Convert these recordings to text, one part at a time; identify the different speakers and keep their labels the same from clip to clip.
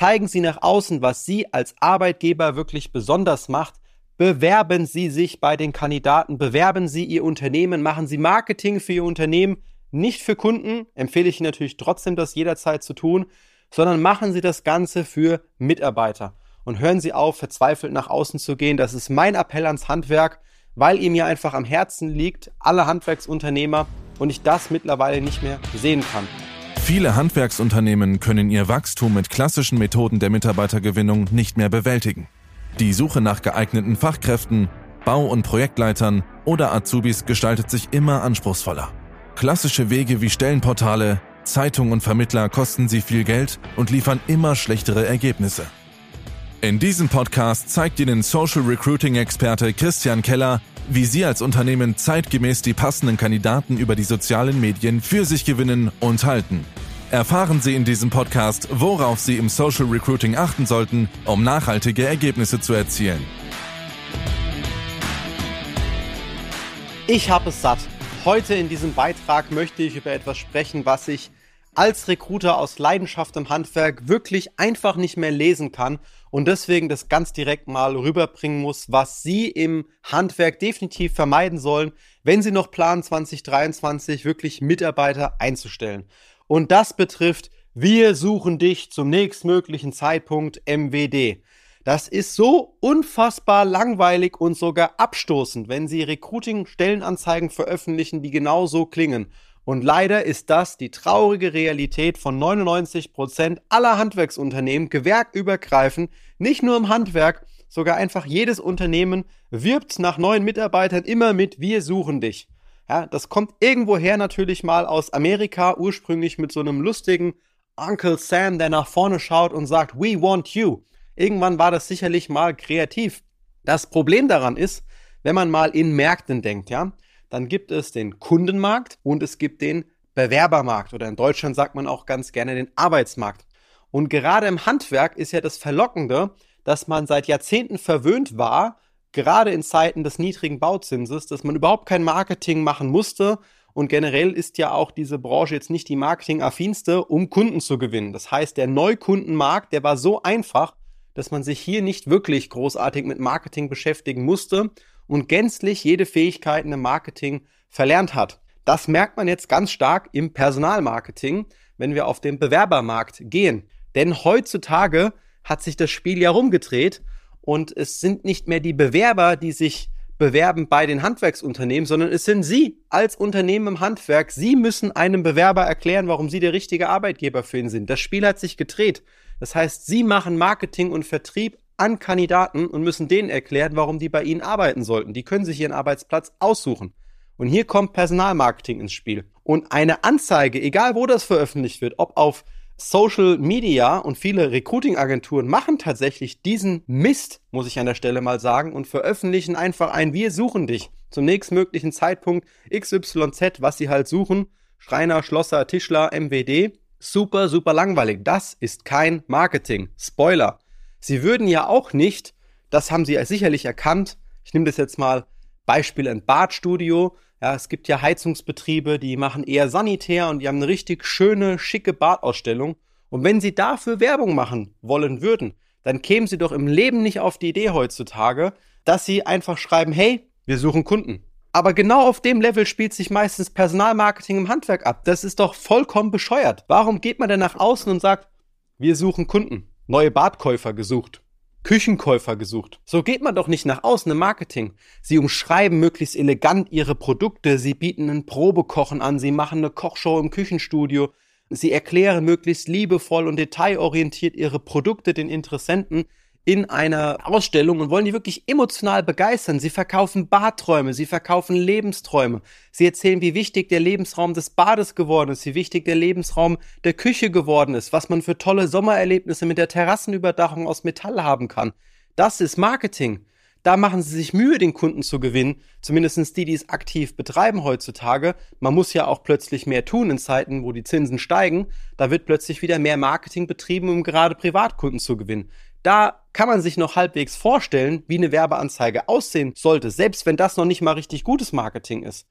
Speaker 1: Zeigen Sie nach außen, was Sie als Arbeitgeber wirklich besonders macht. Bewerben Sie sich bei den Kandidaten, bewerben Sie Ihr Unternehmen, machen Sie Marketing für Ihr Unternehmen, nicht für Kunden, empfehle ich Ihnen natürlich trotzdem, das jederzeit zu tun, sondern machen Sie das Ganze für Mitarbeiter. Und hören Sie auf, verzweifelt nach außen zu gehen. Das ist mein Appell ans Handwerk, weil ihm mir einfach am Herzen liegt, alle Handwerksunternehmer, und ich das mittlerweile nicht mehr sehen kann.
Speaker 2: Viele Handwerksunternehmen können ihr Wachstum mit klassischen Methoden der Mitarbeitergewinnung nicht mehr bewältigen. Die Suche nach geeigneten Fachkräften, Bau- und Projektleitern oder Azubis gestaltet sich immer anspruchsvoller. Klassische Wege wie Stellenportale, Zeitung und Vermittler kosten sie viel Geld und liefern immer schlechtere Ergebnisse. In diesem Podcast zeigt Ihnen Social Recruiting Experte Christian Keller, wie Sie als Unternehmen zeitgemäß die passenden Kandidaten über die sozialen Medien für sich gewinnen und halten. Erfahren Sie in diesem Podcast, worauf Sie im Social Recruiting achten sollten, um nachhaltige Ergebnisse zu erzielen.
Speaker 1: Ich habe es satt. Heute in diesem Beitrag möchte ich über etwas sprechen, was ich als Recruiter aus Leidenschaft im Handwerk wirklich einfach nicht mehr lesen kann und deswegen das ganz direkt mal rüberbringen muss, was Sie im Handwerk definitiv vermeiden sollen, wenn Sie noch planen 2023 wirklich Mitarbeiter einzustellen. Und das betrifft, wir suchen dich zum nächstmöglichen Zeitpunkt MWD. Das ist so unfassbar langweilig und sogar abstoßend, wenn Sie Recruiting-Stellenanzeigen veröffentlichen, die genau so klingen. Und leider ist das die traurige Realität von 99 Prozent aller Handwerksunternehmen, gewerkübergreifend, nicht nur im Handwerk, sogar einfach jedes Unternehmen wirbt nach neuen Mitarbeitern immer mit Wir suchen dich. Ja, das kommt irgendwoher natürlich mal aus Amerika, ursprünglich mit so einem lustigen Uncle Sam, der nach vorne schaut und sagt We want you. Irgendwann war das sicherlich mal kreativ. Das Problem daran ist, wenn man mal in Märkten denkt, ja, dann gibt es den Kundenmarkt und es gibt den Bewerbermarkt oder in Deutschland sagt man auch ganz gerne den Arbeitsmarkt. Und gerade im Handwerk ist ja das Verlockende, dass man seit Jahrzehnten verwöhnt war, gerade in Zeiten des niedrigen Bauzinses, dass man überhaupt kein Marketing machen musste. Und generell ist ja auch diese Branche jetzt nicht die marketingaffinste, um Kunden zu gewinnen. Das heißt, der Neukundenmarkt, der war so einfach, dass man sich hier nicht wirklich großartig mit Marketing beschäftigen musste und gänzlich jede Fähigkeiten im Marketing verlernt hat. Das merkt man jetzt ganz stark im Personalmarketing, wenn wir auf den Bewerbermarkt gehen. Denn heutzutage hat sich das Spiel ja rumgedreht und es sind nicht mehr die Bewerber, die sich bewerben bei den Handwerksunternehmen, sondern es sind Sie als Unternehmen im Handwerk. Sie müssen einem Bewerber erklären, warum Sie der richtige Arbeitgeber für ihn sind. Das Spiel hat sich gedreht. Das heißt, Sie machen Marketing und Vertrieb an Kandidaten und müssen denen erklären, warum die bei ihnen arbeiten sollten. Die können sich ihren Arbeitsplatz aussuchen. Und hier kommt Personalmarketing ins Spiel. Und eine Anzeige, egal wo das veröffentlicht wird, ob auf Social Media und viele Recruiting-Agenturen machen tatsächlich diesen Mist, muss ich an der Stelle mal sagen, und veröffentlichen einfach ein Wir suchen dich zum nächstmöglichen Zeitpunkt XYZ, was sie halt suchen. Schreiner, Schlosser, Tischler, MWD. Super, super langweilig. Das ist kein Marketing. Spoiler. Sie würden ja auch nicht, das haben Sie sicherlich erkannt, ich nehme das jetzt mal Beispiel ein Badstudio. Ja, es gibt ja Heizungsbetriebe, die machen eher sanitär und die haben eine richtig schöne, schicke Badausstellung. Und wenn Sie dafür Werbung machen wollen würden, dann kämen Sie doch im Leben nicht auf die Idee heutzutage, dass Sie einfach schreiben, hey, wir suchen Kunden. Aber genau auf dem Level spielt sich meistens Personalmarketing im Handwerk ab. Das ist doch vollkommen bescheuert. Warum geht man denn nach außen und sagt, wir suchen Kunden? Neue Badkäufer gesucht. Küchenkäufer gesucht. So geht man doch nicht nach außen im Marketing. Sie umschreiben möglichst elegant ihre Produkte, sie bieten ein Probekochen an, sie machen eine Kochshow im Küchenstudio, sie erklären möglichst liebevoll und detailorientiert ihre Produkte den Interessenten in einer Ausstellung und wollen die wirklich emotional begeistern. Sie verkaufen Badträume, sie verkaufen Lebensträume. Sie erzählen, wie wichtig der Lebensraum des Bades geworden ist, wie wichtig der Lebensraum der Küche geworden ist, was man für tolle Sommererlebnisse mit der Terrassenüberdachung aus Metall haben kann. Das ist Marketing. Da machen sie sich Mühe, den Kunden zu gewinnen, zumindestens die, die es aktiv betreiben heutzutage. Man muss ja auch plötzlich mehr tun in Zeiten, wo die Zinsen steigen. Da wird plötzlich wieder mehr Marketing betrieben, um gerade Privatkunden zu gewinnen. Da kann man sich noch halbwegs vorstellen, wie eine Werbeanzeige aussehen sollte, selbst wenn das noch nicht mal richtig gutes Marketing ist.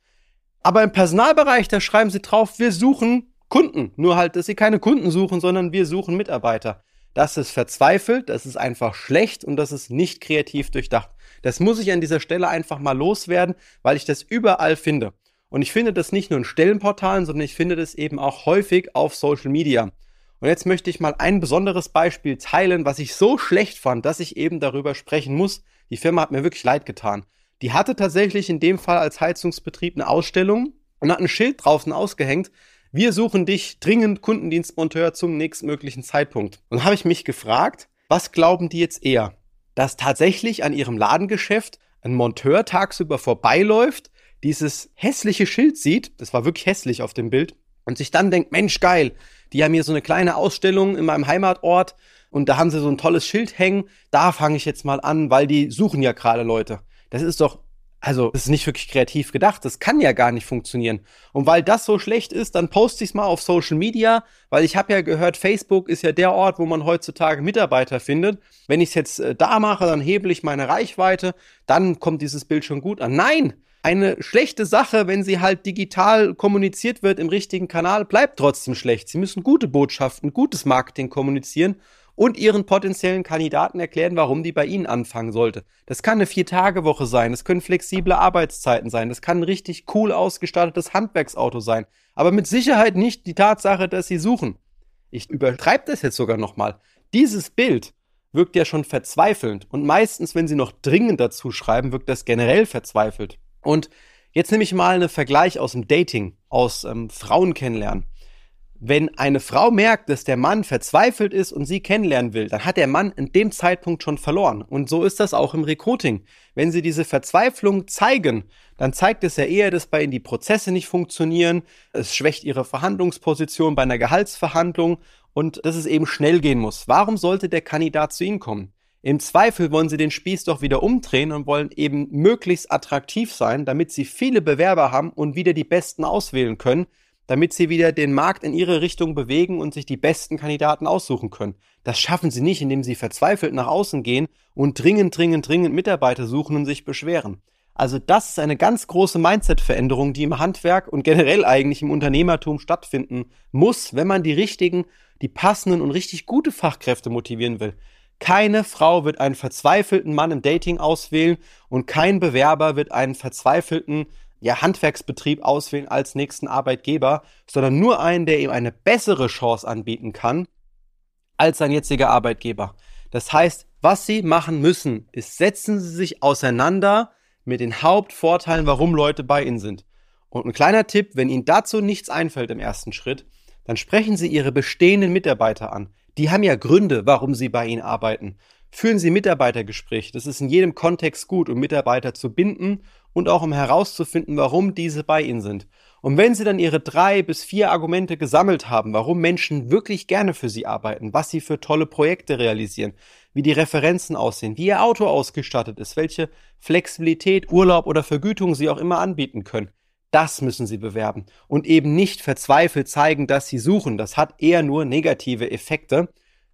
Speaker 1: Aber im Personalbereich, da schreiben sie drauf, wir suchen Kunden. Nur halt, dass sie keine Kunden suchen, sondern wir suchen Mitarbeiter. Das ist verzweifelt, das ist einfach schlecht und das ist nicht kreativ durchdacht. Das muss ich an dieser Stelle einfach mal loswerden, weil ich das überall finde. Und ich finde das nicht nur in Stellenportalen, sondern ich finde das eben auch häufig auf Social Media. Und jetzt möchte ich mal ein besonderes Beispiel teilen, was ich so schlecht fand, dass ich eben darüber sprechen muss. Die Firma hat mir wirklich leid getan. Die hatte tatsächlich in dem Fall als Heizungsbetrieb eine Ausstellung und hat ein Schild draußen ausgehängt. Wir suchen dich dringend Kundendienstmonteur zum nächstmöglichen Zeitpunkt. Und habe ich mich gefragt, was glauben die jetzt eher? Dass tatsächlich an ihrem Ladengeschäft ein Monteur tagsüber vorbeiläuft, dieses hässliche Schild sieht, das war wirklich hässlich auf dem Bild, und sich dann denkt, Mensch, geil, die haben hier so eine kleine Ausstellung in meinem Heimatort und da haben sie so ein tolles Schild hängen, da fange ich jetzt mal an, weil die suchen ja gerade Leute. Das ist doch, also, das ist nicht wirklich kreativ gedacht. Das kann ja gar nicht funktionieren. Und weil das so schlecht ist, dann poste ich es mal auf Social Media, weil ich habe ja gehört, Facebook ist ja der Ort, wo man heutzutage Mitarbeiter findet. Wenn ich es jetzt äh, da mache, dann hebel ich meine Reichweite, dann kommt dieses Bild schon gut an. Nein! Eine schlechte Sache, wenn sie halt digital kommuniziert wird im richtigen Kanal, bleibt trotzdem schlecht. Sie müssen gute Botschaften, gutes Marketing kommunizieren und ihren potenziellen Kandidaten erklären, warum die bei ihnen anfangen sollte. Das kann eine Vier-Tage-Woche sein, das können flexible Arbeitszeiten sein, das kann ein richtig cool ausgestattetes Handwerksauto sein, aber mit Sicherheit nicht die Tatsache, dass sie suchen. Ich übertreibe das jetzt sogar nochmal. Dieses Bild wirkt ja schon verzweifelnd und meistens, wenn sie noch dringend dazu schreiben, wirkt das generell verzweifelt. Und jetzt nehme ich mal einen Vergleich aus dem Dating, aus ähm, Frauen kennenlernen. Wenn eine Frau merkt, dass der Mann verzweifelt ist und sie kennenlernen will, dann hat der Mann in dem Zeitpunkt schon verloren. Und so ist das auch im Recruiting. Wenn sie diese Verzweiflung zeigen, dann zeigt es ja eher, dass bei ihnen die Prozesse nicht funktionieren. Es schwächt ihre Verhandlungsposition bei einer Gehaltsverhandlung und dass es eben schnell gehen muss. Warum sollte der Kandidat zu Ihnen kommen? Im Zweifel wollen sie den Spieß doch wieder umdrehen und wollen eben möglichst attraktiv sein, damit sie viele Bewerber haben und wieder die Besten auswählen können, damit sie wieder den Markt in ihre Richtung bewegen und sich die besten Kandidaten aussuchen können. Das schaffen sie nicht, indem sie verzweifelt nach außen gehen und dringend, dringend, dringend Mitarbeiter suchen und sich beschweren. Also das ist eine ganz große Mindset-Veränderung, die im Handwerk und generell eigentlich im Unternehmertum stattfinden muss, wenn man die richtigen, die passenden und richtig gute Fachkräfte motivieren will. Keine Frau wird einen verzweifelten Mann im Dating auswählen und kein Bewerber wird einen verzweifelten ja, Handwerksbetrieb auswählen als nächsten Arbeitgeber, sondern nur einen, der ihm eine bessere Chance anbieten kann als sein jetziger Arbeitgeber. Das heißt, was Sie machen müssen, ist setzen Sie sich auseinander mit den Hauptvorteilen, warum Leute bei Ihnen sind. Und ein kleiner Tipp, wenn Ihnen dazu nichts einfällt im ersten Schritt, dann sprechen Sie Ihre bestehenden Mitarbeiter an. Die haben ja Gründe, warum sie bei Ihnen arbeiten. Führen Sie Mitarbeitergespräche. Das ist in jedem Kontext gut, um Mitarbeiter zu binden und auch um herauszufinden, warum diese bei Ihnen sind. Und wenn Sie dann Ihre drei bis vier Argumente gesammelt haben, warum Menschen wirklich gerne für Sie arbeiten, was Sie für tolle Projekte realisieren, wie die Referenzen aussehen, wie Ihr Auto ausgestattet ist, welche Flexibilität, Urlaub oder Vergütung Sie auch immer anbieten können, das müssen Sie bewerben und eben nicht verzweifelt zeigen, dass Sie suchen. Das hat eher nur negative Effekte.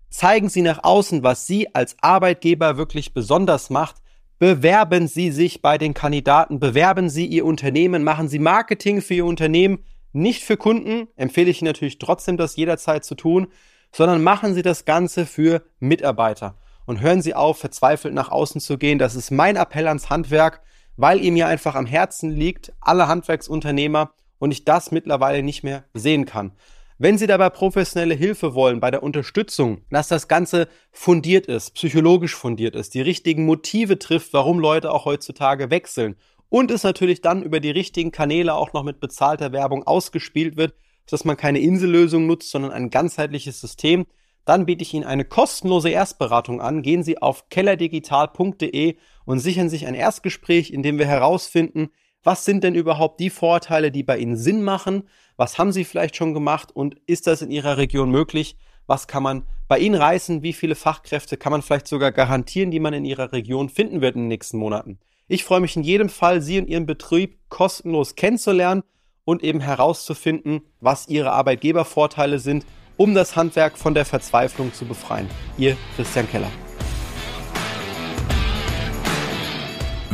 Speaker 1: Zeigen Sie nach außen, was Sie als Arbeitgeber wirklich besonders macht, Bewerben Sie sich bei den Kandidaten, bewerben Sie Ihr Unternehmen, machen Sie Marketing für Ihr Unternehmen, nicht für Kunden, empfehle ich Ihnen natürlich trotzdem, das jederzeit zu tun, sondern machen Sie das Ganze für Mitarbeiter. Und hören Sie auf, verzweifelt nach außen zu gehen. Das ist mein Appell ans Handwerk, weil ihm ja einfach am Herzen liegt, alle Handwerksunternehmer, und ich das mittlerweile nicht mehr sehen kann. Wenn Sie dabei professionelle Hilfe wollen bei der Unterstützung, dass das Ganze fundiert ist, psychologisch fundiert ist, die richtigen Motive trifft, warum Leute auch heutzutage wechseln und es natürlich dann über die richtigen Kanäle auch noch mit bezahlter Werbung ausgespielt wird, dass man keine Insellösung nutzt, sondern ein ganzheitliches System, dann biete ich Ihnen eine kostenlose Erstberatung an. Gehen Sie auf kellerdigital.de und sichern sich ein Erstgespräch, in dem wir herausfinden, was sind denn überhaupt die Vorteile, die bei Ihnen Sinn machen? Was haben Sie vielleicht schon gemacht und ist das in Ihrer Region möglich? Was kann man bei Ihnen reißen? Wie viele Fachkräfte kann man vielleicht sogar garantieren, die man in Ihrer Region finden wird in den nächsten Monaten? Ich freue mich in jedem Fall, Sie und Ihren Betrieb kostenlos kennenzulernen und eben herauszufinden, was Ihre Arbeitgebervorteile sind, um das Handwerk von der Verzweiflung zu befreien. Ihr Christian Keller.